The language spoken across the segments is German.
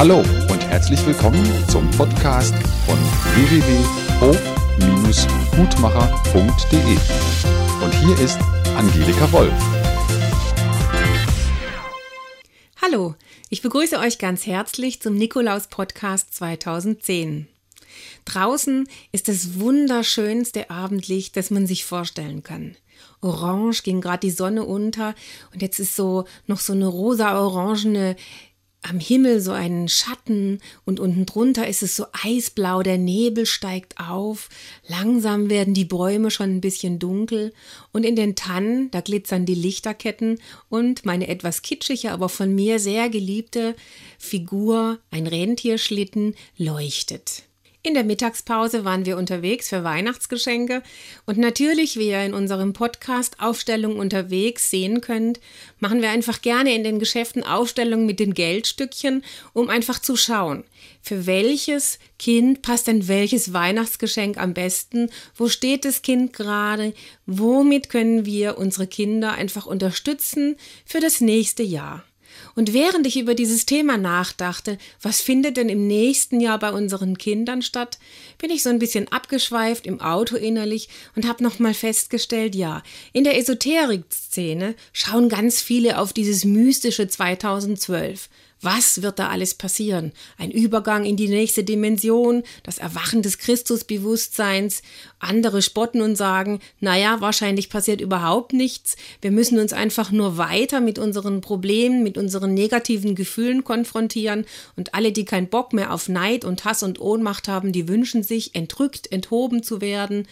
Hallo und herzlich willkommen zum Podcast von www.hof-gutmacher.de. Und hier ist Angelika Wolf. Hallo, ich begrüße euch ganz herzlich zum Nikolaus Podcast 2010. Draußen ist das wunderschönste Abendlicht, das man sich vorstellen kann. Orange ging gerade die Sonne unter und jetzt ist so noch so eine rosa-orangene am Himmel so einen Schatten und unten drunter ist es so eisblau, der Nebel steigt auf, langsam werden die Bäume schon ein bisschen dunkel und in den Tannen, da glitzern die Lichterketten und meine etwas kitschige, aber von mir sehr geliebte Figur, ein Rentierschlitten, leuchtet. In der Mittagspause waren wir unterwegs für Weihnachtsgeschenke. Und natürlich, wie ihr in unserem Podcast Aufstellung unterwegs sehen könnt, machen wir einfach gerne in den Geschäften Aufstellungen mit den Geldstückchen, um einfach zu schauen, für welches Kind passt denn welches Weihnachtsgeschenk am besten, wo steht das Kind gerade, womit können wir unsere Kinder einfach unterstützen für das nächste Jahr. Und während ich über dieses Thema nachdachte, was findet denn im nächsten Jahr bei unseren Kindern statt, bin ich so ein bisschen abgeschweift im Auto innerlich und habe nochmal festgestellt, ja, in der Esoterik-Szene schauen ganz viele auf dieses mystische 2012. Was wird da alles passieren? Ein Übergang in die nächste Dimension, das Erwachen des Christusbewusstseins. Andere spotten und sagen, naja, wahrscheinlich passiert überhaupt nichts. Wir müssen uns einfach nur weiter mit unseren Problemen, mit unseren negativen Gefühlen konfrontieren. Und alle, die keinen Bock mehr auf Neid und Hass und Ohnmacht haben, die wünschen sich, entrückt, enthoben zu werden.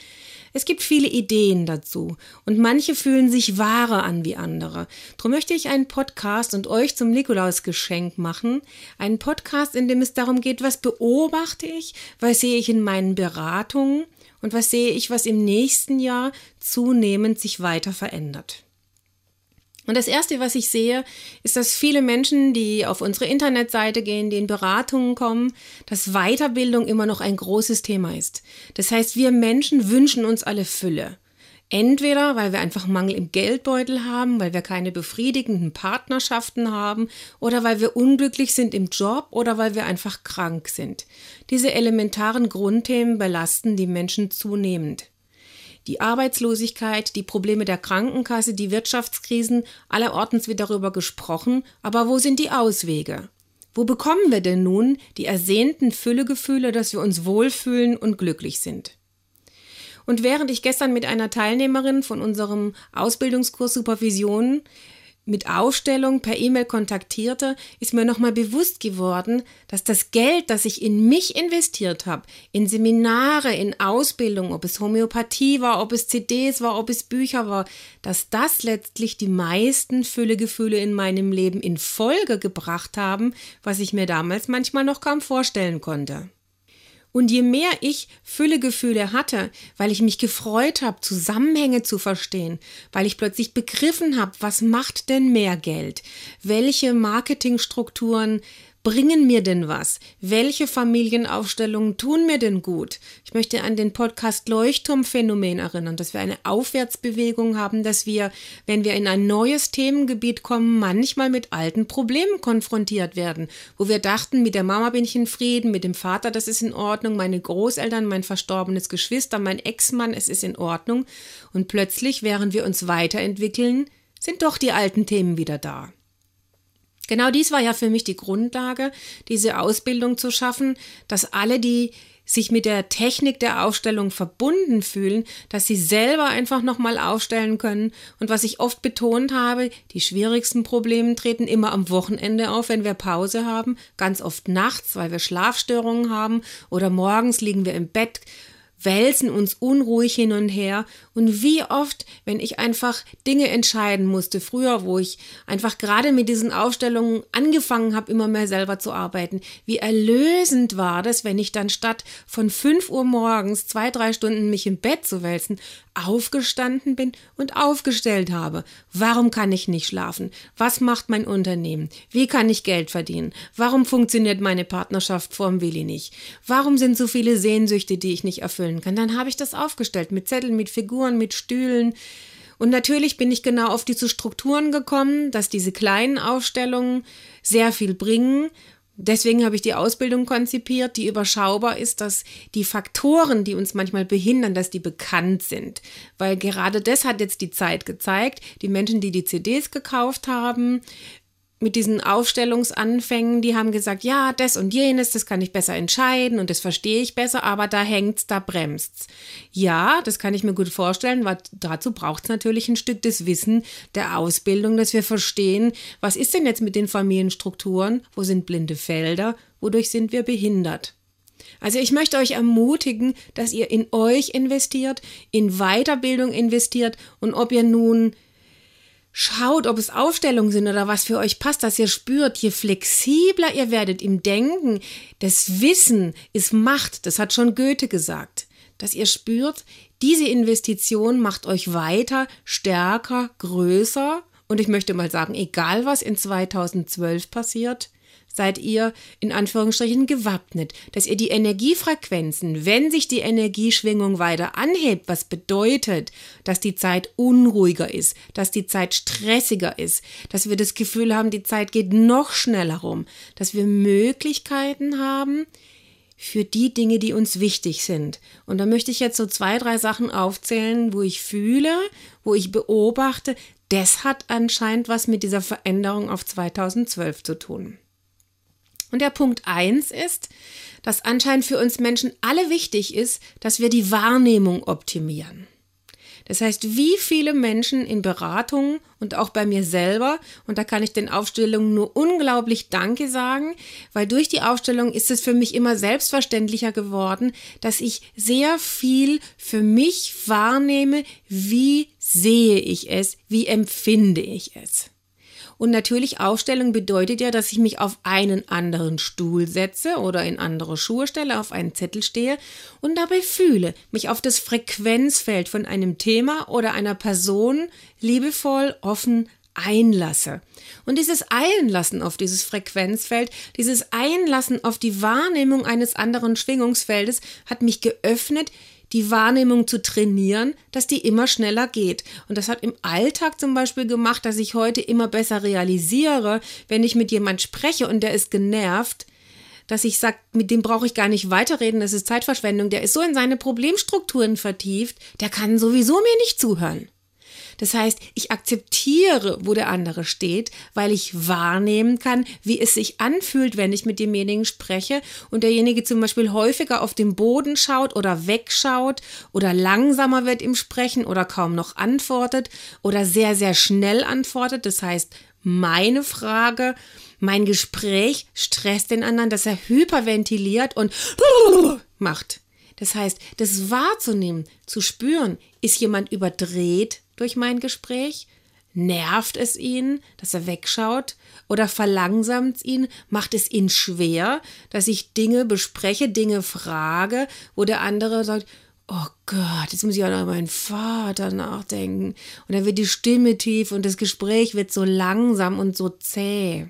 Es gibt viele Ideen dazu und manche fühlen sich wahrer an wie andere. Darum möchte ich einen Podcast und euch zum Nikolausgeschenk machen. Einen Podcast, in dem es darum geht, was beobachte ich, was sehe ich in meinen Beratungen und was sehe ich, was im nächsten Jahr zunehmend sich weiter verändert. Und das Erste, was ich sehe, ist, dass viele Menschen, die auf unsere Internetseite gehen, die in Beratungen kommen, dass Weiterbildung immer noch ein großes Thema ist. Das heißt, wir Menschen wünschen uns alle Fülle. Entweder weil wir einfach Mangel im Geldbeutel haben, weil wir keine befriedigenden Partnerschaften haben oder weil wir unglücklich sind im Job oder weil wir einfach krank sind. Diese elementaren Grundthemen belasten die Menschen zunehmend die Arbeitslosigkeit, die Probleme der Krankenkasse, die Wirtschaftskrisen, allerortens wird darüber gesprochen, aber wo sind die Auswege? Wo bekommen wir denn nun die ersehnten Füllegefühle, dass wir uns wohlfühlen und glücklich sind? Und während ich gestern mit einer Teilnehmerin von unserem Ausbildungskurs Supervision mit Aufstellung per E-Mail kontaktierte, ist mir nochmal bewusst geworden, dass das Geld, das ich in mich investiert habe, in Seminare, in Ausbildung, ob es Homöopathie war, ob es CDs war, ob es Bücher war, dass das letztlich die meisten Füllegefühle in meinem Leben in Folge gebracht haben, was ich mir damals manchmal noch kaum vorstellen konnte. Und je mehr ich Füllegefühle hatte, weil ich mich gefreut habe, Zusammenhänge zu verstehen, weil ich plötzlich begriffen habe, was macht denn mehr Geld, welche Marketingstrukturen bringen mir denn was? Welche Familienaufstellungen tun mir denn gut? Ich möchte an den Podcast Leuchtturmphänomen erinnern, dass wir eine Aufwärtsbewegung haben, dass wir, wenn wir in ein neues Themengebiet kommen, manchmal mit alten Problemen konfrontiert werden, wo wir dachten, mit der Mama bin ich in Frieden, mit dem Vater, das ist in Ordnung, meine Großeltern, mein verstorbenes Geschwister, mein Ex-Mann, es ist in Ordnung. Und plötzlich, während wir uns weiterentwickeln, sind doch die alten Themen wieder da. Genau dies war ja für mich die Grundlage, diese Ausbildung zu schaffen, dass alle, die sich mit der Technik der Aufstellung verbunden fühlen, dass sie selber einfach nochmal aufstellen können. Und was ich oft betont habe, die schwierigsten Probleme treten immer am Wochenende auf, wenn wir Pause haben, ganz oft nachts, weil wir Schlafstörungen haben oder morgens liegen wir im Bett wälzen uns unruhig hin und her. Und wie oft, wenn ich einfach Dinge entscheiden musste, früher, wo ich einfach gerade mit diesen Aufstellungen angefangen habe, immer mehr selber zu arbeiten, wie erlösend war das, wenn ich dann statt von 5 Uhr morgens zwei, drei Stunden mich im Bett zu wälzen, aufgestanden bin und aufgestellt habe. Warum kann ich nicht schlafen? Was macht mein Unternehmen? Wie kann ich Geld verdienen? Warum funktioniert meine Partnerschaft vorm Willi nicht? Warum sind so viele Sehnsüchte, die ich nicht erfüllen kann? Dann habe ich das aufgestellt mit Zetteln, mit Figuren, mit Stühlen. Und natürlich bin ich genau auf diese Strukturen gekommen, dass diese kleinen Aufstellungen sehr viel bringen, Deswegen habe ich die Ausbildung konzipiert, die überschaubar ist, dass die Faktoren, die uns manchmal behindern, dass die bekannt sind. Weil gerade das hat jetzt die Zeit gezeigt. Die Menschen, die die CDs gekauft haben, mit diesen Aufstellungsanfängen, die haben gesagt, ja, das und jenes, das kann ich besser entscheiden und das verstehe ich besser, aber da hängt's, da bremst's. Ja, das kann ich mir gut vorstellen, weil dazu braucht's natürlich ein Stück des Wissen der Ausbildung, dass wir verstehen, was ist denn jetzt mit den Familienstrukturen, wo sind blinde Felder, wodurch sind wir behindert. Also ich möchte euch ermutigen, dass ihr in euch investiert, in Weiterbildung investiert und ob ihr nun Schaut, ob es Aufstellungen sind oder was für euch passt, dass ihr spürt, je flexibler ihr werdet im Denken, das Wissen ist Macht, das hat schon Goethe gesagt, dass ihr spürt, diese Investition macht euch weiter, stärker, größer. Und ich möchte mal sagen, egal was in 2012 passiert, seid ihr in Anführungsstrichen gewappnet, dass ihr die Energiefrequenzen, wenn sich die Energieschwingung weiter anhebt, was bedeutet, dass die Zeit unruhiger ist, dass die Zeit stressiger ist, dass wir das Gefühl haben, die Zeit geht noch schneller rum, dass wir Möglichkeiten haben, für die Dinge, die uns wichtig sind. Und da möchte ich jetzt so zwei, drei Sachen aufzählen, wo ich fühle, wo ich beobachte, das hat anscheinend was mit dieser Veränderung auf 2012 zu tun. Und der Punkt eins ist, dass anscheinend für uns Menschen alle wichtig ist, dass wir die Wahrnehmung optimieren. Das heißt, wie viele Menschen in Beratungen und auch bei mir selber, und da kann ich den Aufstellungen nur unglaublich Danke sagen, weil durch die Aufstellung ist es für mich immer selbstverständlicher geworden, dass ich sehr viel für mich wahrnehme, wie sehe ich es, wie empfinde ich es. Und natürlich Aufstellung bedeutet ja, dass ich mich auf einen anderen Stuhl setze oder in andere Schuhe stelle, auf einen Zettel stehe und dabei fühle, mich auf das Frequenzfeld von einem Thema oder einer Person liebevoll, offen einlasse. Und dieses Einlassen auf dieses Frequenzfeld, dieses Einlassen auf die Wahrnehmung eines anderen Schwingungsfeldes hat mich geöffnet, die Wahrnehmung zu trainieren, dass die immer schneller geht. Und das hat im Alltag zum Beispiel gemacht, dass ich heute immer besser realisiere, wenn ich mit jemand spreche und der ist genervt, dass ich sage, mit dem brauche ich gar nicht weiterreden, das ist Zeitverschwendung, der ist so in seine Problemstrukturen vertieft, der kann sowieso mir nicht zuhören. Das heißt, ich akzeptiere, wo der andere steht, weil ich wahrnehmen kann, wie es sich anfühlt, wenn ich mit demjenigen spreche und derjenige zum Beispiel häufiger auf den Boden schaut oder wegschaut oder langsamer wird im Sprechen oder kaum noch antwortet oder sehr, sehr schnell antwortet. Das heißt, meine Frage, mein Gespräch stresst den anderen, dass er hyperventiliert und macht. Das heißt, das wahrzunehmen, zu spüren, ist jemand überdreht durch mein Gespräch? Nervt es ihn, dass er wegschaut? Oder verlangsamt es ihn? Macht es ihn schwer, dass ich Dinge bespreche, Dinge frage, wo der andere sagt, oh Gott, jetzt muss ich auch noch meinen Vater nachdenken. Und dann wird die Stimme tief und das Gespräch wird so langsam und so zäh.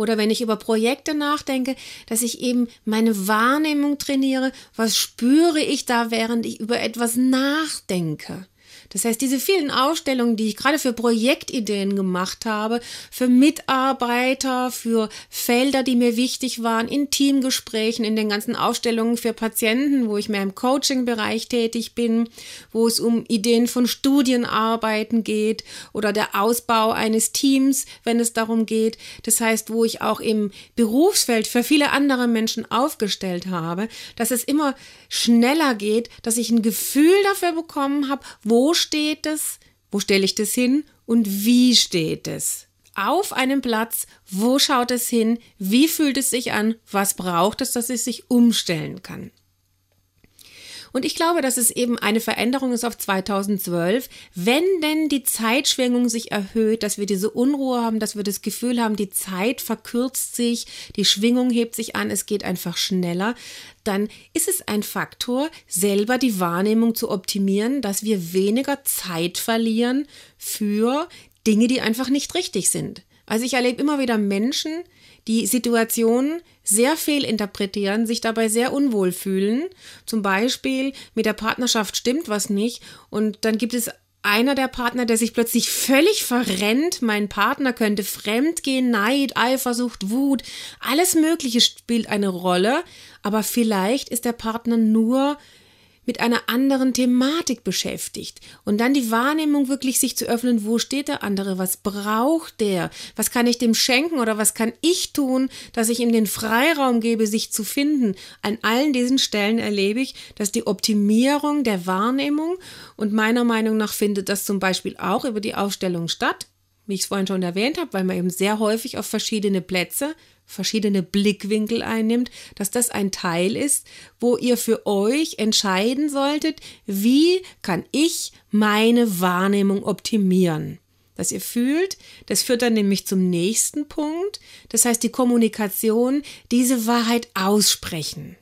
Oder wenn ich über Projekte nachdenke, dass ich eben meine Wahrnehmung trainiere, was spüre ich da, während ich über etwas nachdenke. Das heißt, diese vielen Ausstellungen, die ich gerade für Projektideen gemacht habe, für Mitarbeiter, für Felder, die mir wichtig waren, in Teamgesprächen, in den ganzen Ausstellungen für Patienten, wo ich mehr im Coaching-Bereich tätig bin, wo es um Ideen von Studienarbeiten geht oder der Ausbau eines Teams, wenn es darum geht. Das heißt, wo ich auch im Berufsfeld für viele andere Menschen aufgestellt habe, dass es immer schneller geht, dass ich ein Gefühl dafür bekommen habe, wo steht es, wo stelle ich das hin und wie steht es. Auf einem Platz, wo schaut es hin, wie fühlt es sich an, was braucht es, dass es sich umstellen kann. Und ich glaube, dass es eben eine Veränderung ist auf 2012, wenn denn die Zeitschwingung sich erhöht, dass wir diese Unruhe haben, dass wir das Gefühl haben, die Zeit verkürzt sich, die Schwingung hebt sich an, es geht einfach schneller, dann ist es ein Faktor, selber die Wahrnehmung zu optimieren, dass wir weniger Zeit verlieren für Dinge, die einfach nicht richtig sind. Also ich erlebe immer wieder Menschen, die Situationen sehr viel interpretieren, sich dabei sehr unwohl fühlen. Zum Beispiel mit der Partnerschaft stimmt was nicht und dann gibt es einer der Partner, der sich plötzlich völlig verrennt. Mein Partner könnte fremdgehen, Neid, Eifersucht, Wut, alles Mögliche spielt eine Rolle. Aber vielleicht ist der Partner nur mit einer anderen Thematik beschäftigt. Und dann die Wahrnehmung wirklich sich zu öffnen, wo steht der andere, was braucht der, was kann ich dem schenken oder was kann ich tun, dass ich ihm den Freiraum gebe, sich zu finden. An allen diesen Stellen erlebe ich, dass die Optimierung der Wahrnehmung und meiner Meinung nach findet das zum Beispiel auch über die Aufstellung statt, wie ich es vorhin schon erwähnt habe, weil man eben sehr häufig auf verschiedene Plätze verschiedene Blickwinkel einnimmt, dass das ein Teil ist, wo ihr für euch entscheiden solltet, wie kann ich meine Wahrnehmung optimieren. Dass ihr fühlt, das führt dann nämlich zum nächsten Punkt, das heißt die Kommunikation, diese Wahrheit aussprechen.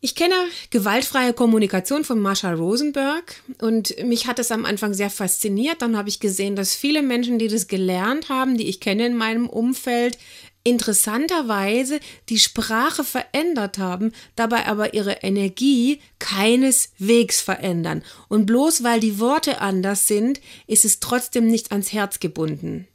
Ich kenne gewaltfreie Kommunikation von Marsha Rosenberg und mich hat es am Anfang sehr fasziniert. Dann habe ich gesehen, dass viele Menschen, die das gelernt haben, die ich kenne in meinem Umfeld, interessanterweise die Sprache verändert haben, dabei aber ihre Energie keineswegs verändern. Und bloß weil die Worte anders sind, ist es trotzdem nicht ans Herz gebunden.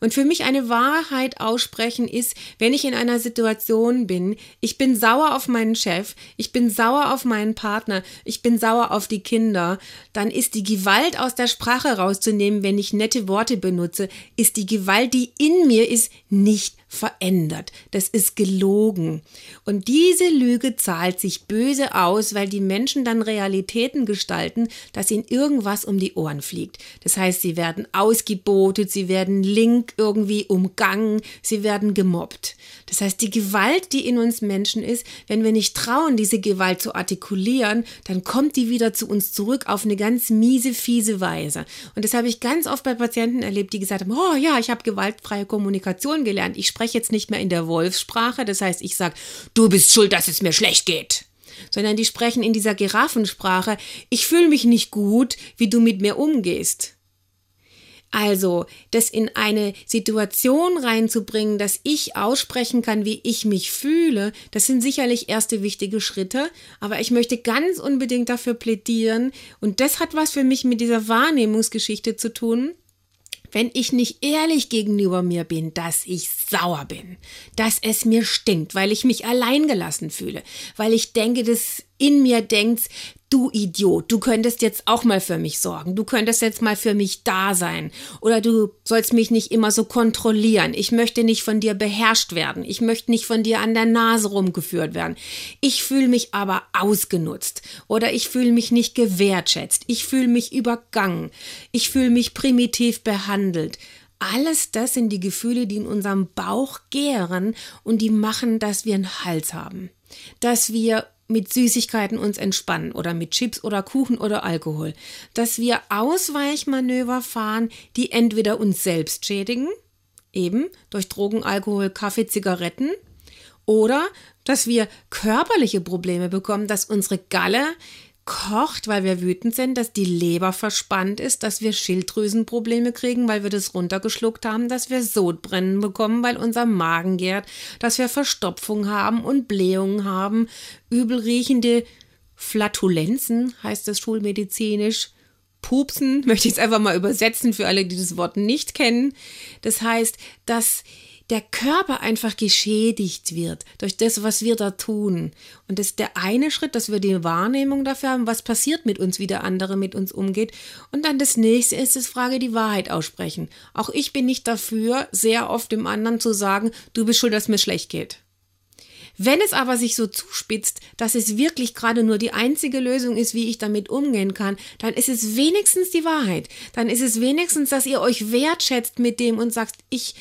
Und für mich eine Wahrheit aussprechen ist, wenn ich in einer Situation bin, ich bin sauer auf meinen Chef, ich bin sauer auf meinen Partner, ich bin sauer auf die Kinder, dann ist die Gewalt aus der Sprache rauszunehmen, wenn ich nette Worte benutze, ist die Gewalt, die in mir ist, nicht verändert. Das ist gelogen. Und diese Lüge zahlt sich böse aus, weil die Menschen dann Realitäten gestalten, dass ihnen irgendwas um die Ohren fliegt. Das heißt, sie werden ausgebotet, sie werden link irgendwie umgangen, sie werden gemobbt. Das heißt, die Gewalt, die in uns Menschen ist, wenn wir nicht trauen, diese Gewalt zu artikulieren, dann kommt die wieder zu uns zurück auf eine ganz miese, fiese Weise. Und das habe ich ganz oft bei Patienten erlebt, die gesagt haben, oh ja, ich habe gewaltfreie Kommunikation gelernt. Ich spreche jetzt nicht mehr in der Wolfssprache, das heißt, ich sage, du bist schuld, dass es mir schlecht geht. Sondern die sprechen in dieser Giraffensprache, ich fühle mich nicht gut, wie du mit mir umgehst. Also, das in eine Situation reinzubringen, dass ich aussprechen kann, wie ich mich fühle, das sind sicherlich erste wichtige Schritte, aber ich möchte ganz unbedingt dafür plädieren, und das hat was für mich mit dieser Wahrnehmungsgeschichte zu tun, wenn ich nicht ehrlich gegenüber mir bin, dass ich sauer bin, dass es mir stinkt, weil ich mich alleingelassen fühle, weil ich denke, dass in mir denkt, du Idiot, du könntest jetzt auch mal für mich sorgen, du könntest jetzt mal für mich da sein. Oder du sollst mich nicht immer so kontrollieren, ich möchte nicht von dir beherrscht werden, ich möchte nicht von dir an der Nase rumgeführt werden, ich fühle mich aber ausgenutzt. Oder ich fühle mich nicht gewertschätzt, ich fühle mich übergangen, ich fühle mich primitiv behandelt. Alles das sind die Gefühle, die in unserem Bauch gären und die machen, dass wir einen Hals haben, dass wir mit Süßigkeiten uns entspannen oder mit Chips oder Kuchen oder Alkohol, dass wir Ausweichmanöver fahren, die entweder uns selbst schädigen, eben durch Drogen, Alkohol, Kaffee, Zigaretten, oder dass wir körperliche Probleme bekommen, dass unsere Galle kocht, weil wir wütend sind, dass die Leber verspannt ist, dass wir Schilddrüsenprobleme kriegen, weil wir das runtergeschluckt haben, dass wir Sodbrennen bekommen, weil unser Magen gärt, dass wir Verstopfung haben und Blähungen haben, übelriechende Flatulenzen, heißt das schulmedizinisch, Pupsen, möchte ich es einfach mal übersetzen für alle, die das Wort nicht kennen. Das heißt, dass der Körper einfach geschädigt wird durch das, was wir da tun. Und das ist der eine Schritt, dass wir die Wahrnehmung dafür haben, was passiert mit uns, wie der andere mit uns umgeht. Und dann das nächste ist es Frage, die Wahrheit aussprechen. Auch ich bin nicht dafür, sehr oft dem anderen zu sagen, du bist schuld, dass mir schlecht geht. Wenn es aber sich so zuspitzt, dass es wirklich gerade nur die einzige Lösung ist, wie ich damit umgehen kann, dann ist es wenigstens die Wahrheit. Dann ist es wenigstens, dass ihr euch wertschätzt mit dem und sagt, ich,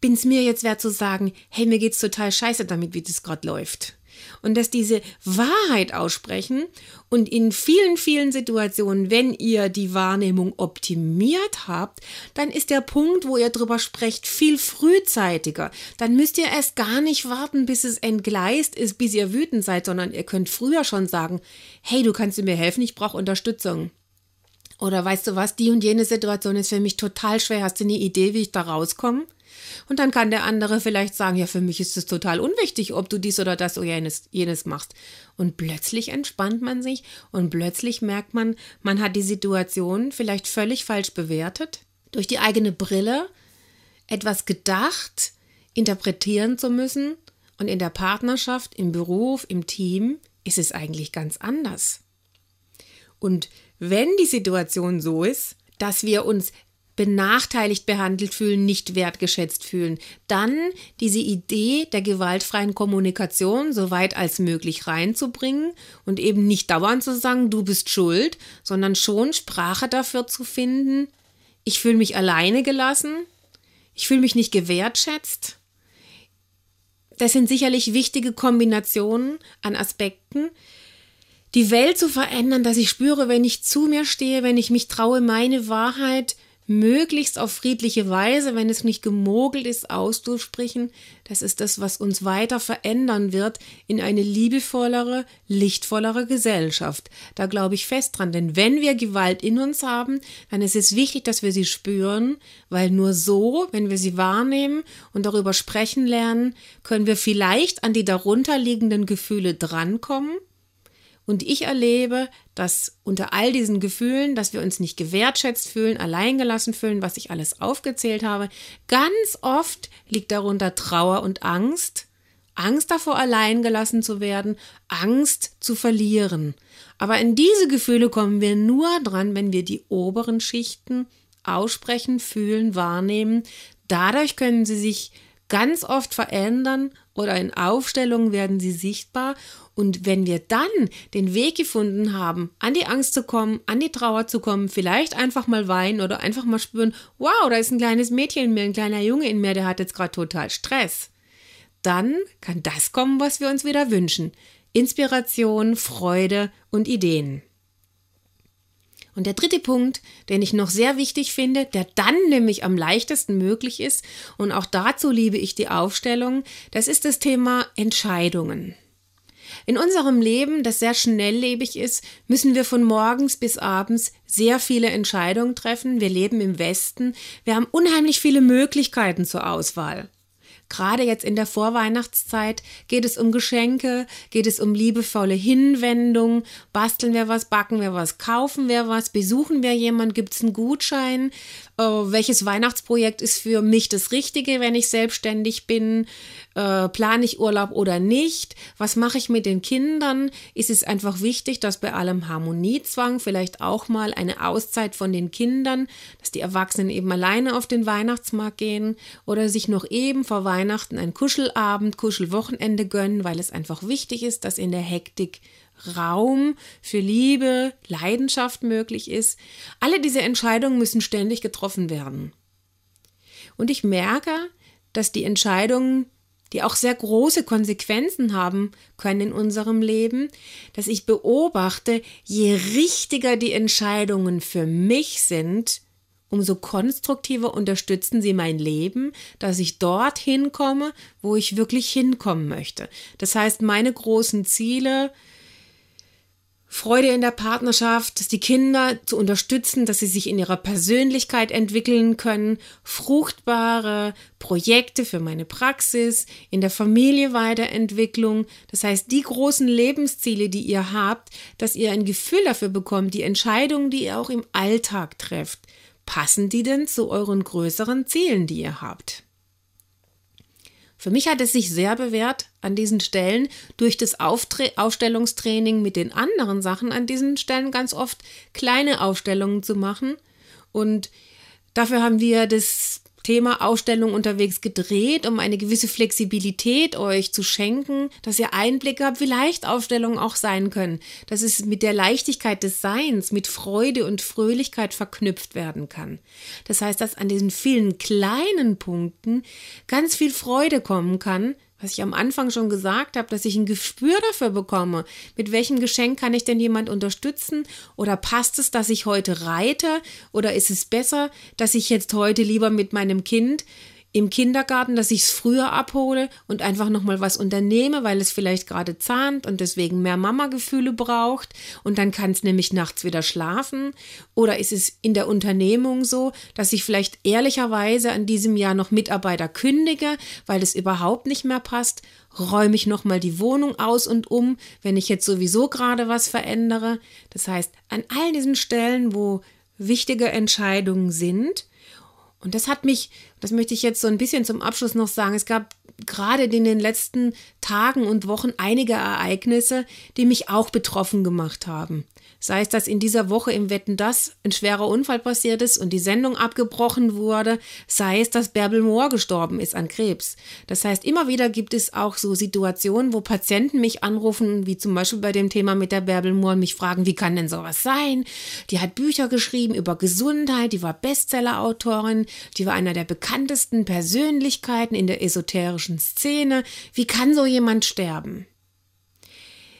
bin es mir jetzt wert zu sagen, hey, mir geht's total scheiße damit, wie das gerade läuft. Und dass diese Wahrheit aussprechen und in vielen, vielen Situationen, wenn ihr die Wahrnehmung optimiert habt, dann ist der Punkt, wo ihr drüber sprecht, viel frühzeitiger. Dann müsst ihr erst gar nicht warten, bis es entgleist ist, bis ihr wütend seid, sondern ihr könnt früher schon sagen, hey, du kannst mir helfen, ich brauche Unterstützung. Oder weißt du was, die und jene Situation ist für mich total schwer. Hast du eine Idee, wie ich da rauskomme? Und dann kann der andere vielleicht sagen, ja, für mich ist es total unwichtig, ob du dies oder das oder jenes, jenes machst. Und plötzlich entspannt man sich und plötzlich merkt man, man hat die Situation vielleicht völlig falsch bewertet, durch die eigene Brille etwas gedacht, interpretieren zu müssen. Und in der Partnerschaft, im Beruf, im Team ist es eigentlich ganz anders. Und wenn die Situation so ist, dass wir uns benachteiligt behandelt fühlen, nicht wertgeschätzt fühlen, dann diese Idee der gewaltfreien Kommunikation so weit als möglich reinzubringen und eben nicht dauernd zu sagen, du bist schuld, sondern schon Sprache dafür zu finden, ich fühle mich alleine gelassen, ich fühle mich nicht gewertschätzt. Das sind sicherlich wichtige Kombinationen an Aspekten, die Welt zu verändern, dass ich spüre, wenn ich zu mir stehe, wenn ich mich traue, meine Wahrheit möglichst auf friedliche Weise, wenn es nicht gemogelt ist, auszusprechen, das ist das, was uns weiter verändern wird in eine liebevollere, lichtvollere Gesellschaft. Da glaube ich fest dran, denn wenn wir Gewalt in uns haben, dann ist es wichtig, dass wir sie spüren, weil nur so, wenn wir sie wahrnehmen und darüber sprechen lernen, können wir vielleicht an die darunterliegenden Gefühle drankommen und ich erlebe, dass unter all diesen Gefühlen, dass wir uns nicht gewertschätzt fühlen, alleingelassen fühlen, was ich alles aufgezählt habe, ganz oft liegt darunter Trauer und Angst. Angst davor, alleingelassen zu werden, Angst zu verlieren. Aber in diese Gefühle kommen wir nur dran, wenn wir die oberen Schichten aussprechen, fühlen, wahrnehmen. Dadurch können sie sich ganz oft verändern oder in Aufstellungen werden sie sichtbar. Und wenn wir dann den Weg gefunden haben, an die Angst zu kommen, an die Trauer zu kommen, vielleicht einfach mal weinen oder einfach mal spüren, wow, da ist ein kleines Mädchen in mir, ein kleiner Junge in mir, der hat jetzt gerade total Stress, dann kann das kommen, was wir uns wieder wünschen. Inspiration, Freude und Ideen. Und der dritte Punkt, den ich noch sehr wichtig finde, der dann nämlich am leichtesten möglich ist, und auch dazu liebe ich die Aufstellung, das ist das Thema Entscheidungen. In unserem Leben, das sehr schnelllebig ist, müssen wir von morgens bis abends sehr viele Entscheidungen treffen. Wir leben im Westen. Wir haben unheimlich viele Möglichkeiten zur Auswahl. Gerade jetzt in der Vorweihnachtszeit geht es um Geschenke, geht es um liebevolle Hinwendung, basteln wir was, backen wir was, kaufen wir was, besuchen wir jemanden, gibt es einen Gutschein, äh, welches Weihnachtsprojekt ist für mich das Richtige, wenn ich selbstständig bin, äh, plane ich Urlaub oder nicht, was mache ich mit den Kindern, ist es einfach wichtig, dass bei allem Harmoniezwang vielleicht auch mal eine Auszeit von den Kindern, dass die Erwachsenen eben alleine auf den Weihnachtsmarkt gehen oder sich noch eben vor Weihnachten ein Kuschelabend, Kuschelwochenende gönnen, weil es einfach wichtig ist, dass in der Hektik Raum für Liebe, Leidenschaft möglich ist. Alle diese Entscheidungen müssen ständig getroffen werden. Und ich merke, dass die Entscheidungen, die auch sehr große Konsequenzen haben können in unserem Leben, dass ich beobachte, je richtiger die Entscheidungen für mich sind, umso konstruktiver unterstützen sie mein Leben, dass ich dorthin komme, wo ich wirklich hinkommen möchte. Das heißt, meine großen Ziele, Freude in der Partnerschaft, die Kinder zu unterstützen, dass sie sich in ihrer Persönlichkeit entwickeln können, fruchtbare Projekte für meine Praxis, in der Familie Weiterentwicklung. Das heißt, die großen Lebensziele, die ihr habt, dass ihr ein Gefühl dafür bekommt, die Entscheidungen, die ihr auch im Alltag trefft passen die denn zu euren größeren Zielen, die ihr habt? Für mich hat es sich sehr bewährt, an diesen Stellen durch das Auftre Aufstellungstraining mit den anderen Sachen an diesen Stellen ganz oft kleine Aufstellungen zu machen. Und dafür haben wir das Thema Ausstellung unterwegs gedreht, um eine gewisse Flexibilität euch zu schenken, dass ihr Einblicke habt, wie leicht Ausstellungen auch sein können, dass es mit der Leichtigkeit des Seins, mit Freude und Fröhlichkeit verknüpft werden kann. Das heißt, dass an diesen vielen kleinen Punkten ganz viel Freude kommen kann, was ich am Anfang schon gesagt habe, dass ich ein Gespür dafür bekomme, mit welchem Geschenk kann ich denn jemand unterstützen? Oder passt es, dass ich heute reite? Oder ist es besser, dass ich jetzt heute lieber mit meinem Kind im Kindergarten, dass ich es früher abhole und einfach nochmal was unternehme, weil es vielleicht gerade zahnt und deswegen mehr Mama-Gefühle braucht und dann kann es nämlich nachts wieder schlafen? Oder ist es in der Unternehmung so, dass ich vielleicht ehrlicherweise an diesem Jahr noch Mitarbeiter kündige, weil es überhaupt nicht mehr passt? Räume ich nochmal die Wohnung aus und um, wenn ich jetzt sowieso gerade was verändere? Das heißt, an all diesen Stellen, wo wichtige Entscheidungen sind, und das hat mich, das möchte ich jetzt so ein bisschen zum Abschluss noch sagen, es gab gerade in den letzten Tagen und Wochen einige Ereignisse, die mich auch betroffen gemacht haben. Sei es, dass in dieser Woche im Wetten das ein schwerer Unfall passiert ist und die Sendung abgebrochen wurde, sei es, dass Bärbel Mohr gestorben ist an Krebs. Das heißt, immer wieder gibt es auch so Situationen, wo Patienten mich anrufen, wie zum Beispiel bei dem Thema mit der Bärbel Mohr, mich fragen, wie kann denn sowas sein? Die hat Bücher geschrieben über Gesundheit, die war Bestsellerautorin, die war einer der bekanntesten Persönlichkeiten in der esoterischen Szene. Wie kann so jemand sterben?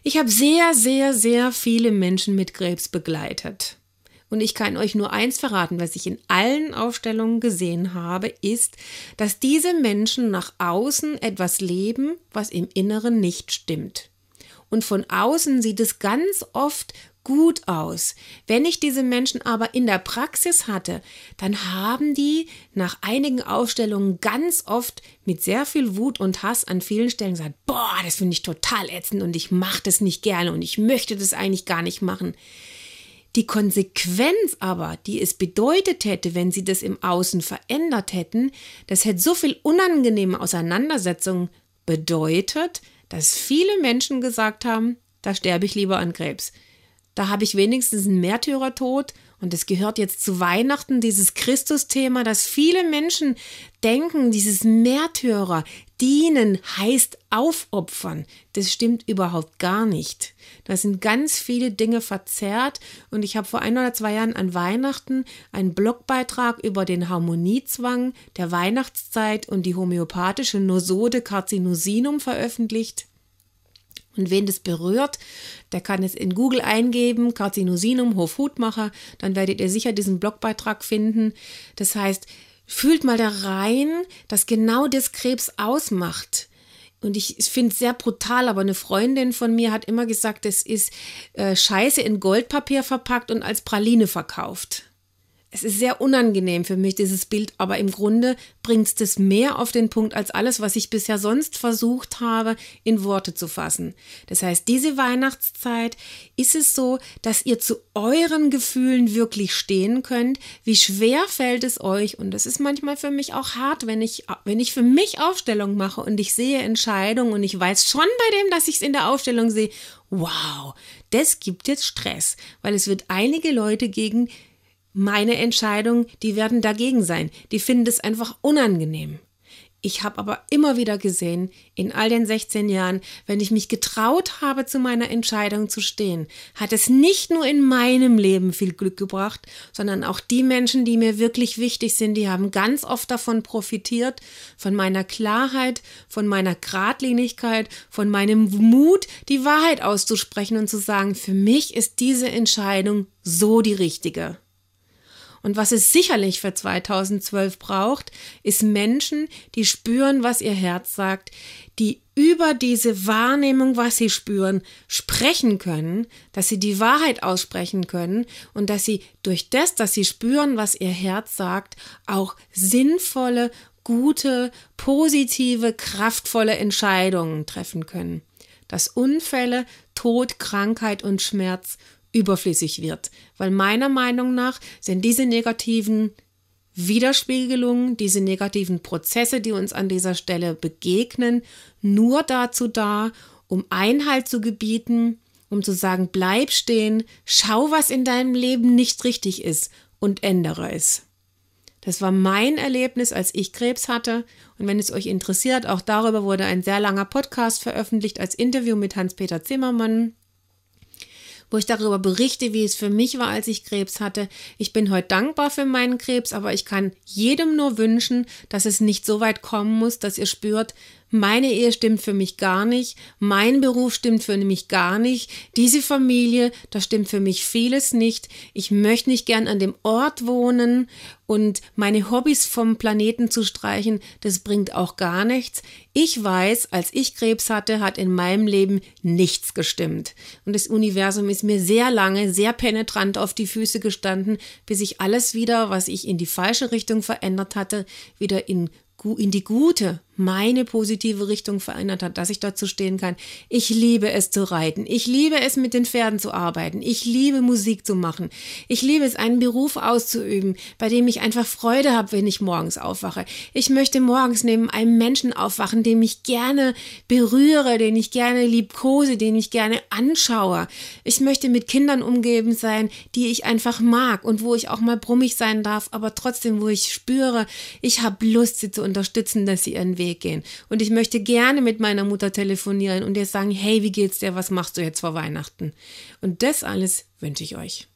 Ich habe sehr, sehr, sehr viele Menschen mit Krebs begleitet. Und ich kann euch nur eins verraten, was ich in allen Aufstellungen gesehen habe, ist, dass diese Menschen nach außen etwas leben, was im Inneren nicht stimmt. Und von außen sieht es ganz oft gut aus. Wenn ich diese Menschen aber in der Praxis hatte, dann haben die nach einigen Aufstellungen ganz oft mit sehr viel Wut und Hass an vielen Stellen gesagt, boah, das finde ich total ätzend und ich mache das nicht gerne und ich möchte das eigentlich gar nicht machen. Die Konsequenz aber, die es bedeutet hätte, wenn sie das im Außen verändert hätten, das hätte so viel unangenehme Auseinandersetzungen bedeutet, dass viele Menschen gesagt haben, da sterbe ich lieber an Krebs. Da habe ich wenigstens einen Märtyrertod. Und es gehört jetzt zu Weihnachten, dieses Christus-Thema, dass viele Menschen denken, dieses Märtyrer, dienen heißt aufopfern. Das stimmt überhaupt gar nicht. Da sind ganz viele Dinge verzerrt. Und ich habe vor ein oder zwei Jahren an Weihnachten einen Blogbeitrag über den Harmoniezwang der Weihnachtszeit und die homöopathische Nosode Carcinosinum veröffentlicht. Und wen das berührt, der kann es in Google eingeben, Carzinosinum, Hofhutmacher, dann werdet ihr sicher diesen Blogbeitrag finden. Das heißt, fühlt mal da rein, dass genau das Krebs ausmacht. Und ich finde es sehr brutal, aber eine Freundin von mir hat immer gesagt, es ist äh, Scheiße in Goldpapier verpackt und als Praline verkauft es ist sehr unangenehm für mich, dieses Bild, aber im Grunde bringt es das mehr auf den Punkt als alles, was ich bisher sonst versucht habe, in Worte zu fassen. Das heißt, diese Weihnachtszeit ist es so, dass ihr zu euren Gefühlen wirklich stehen könnt. Wie schwer fällt es euch? Und das ist manchmal für mich auch hart, wenn ich, wenn ich für mich Aufstellung mache und ich sehe Entscheidungen und ich weiß schon bei dem, dass ich es in der Aufstellung sehe, wow, das gibt jetzt Stress, weil es wird einige Leute gegen meine Entscheidung, die werden dagegen sein. Die finden es einfach unangenehm. Ich habe aber immer wieder gesehen, in all den 16 Jahren, wenn ich mich getraut habe, zu meiner Entscheidung zu stehen, hat es nicht nur in meinem Leben viel Glück gebracht, sondern auch die Menschen, die mir wirklich wichtig sind, die haben ganz oft davon profitiert, von meiner Klarheit, von meiner Gradlinigkeit, von meinem Mut, die Wahrheit auszusprechen und zu sagen, für mich ist diese Entscheidung so die richtige. Und was es sicherlich für 2012 braucht, ist Menschen, die spüren, was ihr Herz sagt, die über diese Wahrnehmung, was sie spüren, sprechen können, dass sie die Wahrheit aussprechen können und dass sie durch das, dass sie spüren, was ihr Herz sagt, auch sinnvolle, gute, positive, kraftvolle Entscheidungen treffen können. Dass Unfälle, Tod, Krankheit und Schmerz überflüssig wird. Weil meiner Meinung nach sind diese negativen Widerspiegelungen, diese negativen Prozesse, die uns an dieser Stelle begegnen, nur dazu da, um Einhalt zu gebieten, um zu sagen, bleib stehen, schau, was in deinem Leben nicht richtig ist und ändere es. Das war mein Erlebnis, als ich Krebs hatte. Und wenn es euch interessiert, auch darüber wurde ein sehr langer Podcast veröffentlicht als Interview mit Hans-Peter Zimmermann wo ich darüber berichte, wie es für mich war, als ich Krebs hatte. Ich bin heute dankbar für meinen Krebs, aber ich kann jedem nur wünschen, dass es nicht so weit kommen muss, dass ihr spürt, meine Ehe stimmt für mich gar nicht, mein Beruf stimmt für mich gar nicht, diese Familie, da stimmt für mich vieles nicht, ich möchte nicht gern an dem Ort wohnen und meine Hobbys vom Planeten zu streichen, das bringt auch gar nichts. Ich weiß, als ich Krebs hatte, hat in meinem Leben nichts gestimmt. Und das Universum ist mir sehr lange, sehr penetrant auf die Füße gestanden, bis ich alles wieder, was ich in die falsche Richtung verändert hatte, wieder in in die gute, meine positive Richtung verändert hat, dass ich dazu stehen kann. Ich liebe es zu reiten. Ich liebe es mit den Pferden zu arbeiten. Ich liebe Musik zu machen. Ich liebe es, einen Beruf auszuüben, bei dem ich einfach Freude habe, wenn ich morgens aufwache. Ich möchte morgens neben einem Menschen aufwachen, den ich gerne berühre, den ich gerne liebkose, den ich gerne anschaue. Ich möchte mit Kindern umgeben sein, die ich einfach mag und wo ich auch mal brummig sein darf, aber trotzdem, wo ich spüre, ich habe Lust, sie zu unterstützen, dass sie ihren Weg gehen. Und ich möchte gerne mit meiner Mutter telefonieren und ihr sagen, hey, wie geht's dir? Was machst du jetzt vor Weihnachten? Und das alles wünsche ich euch.